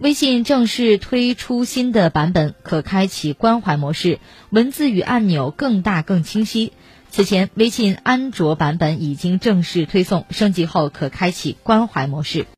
微信正式推出新的版本可开启关怀模式文字与按钮更大更清晰。此前微信安卓版本已经正式推送升级后可开启关怀模式。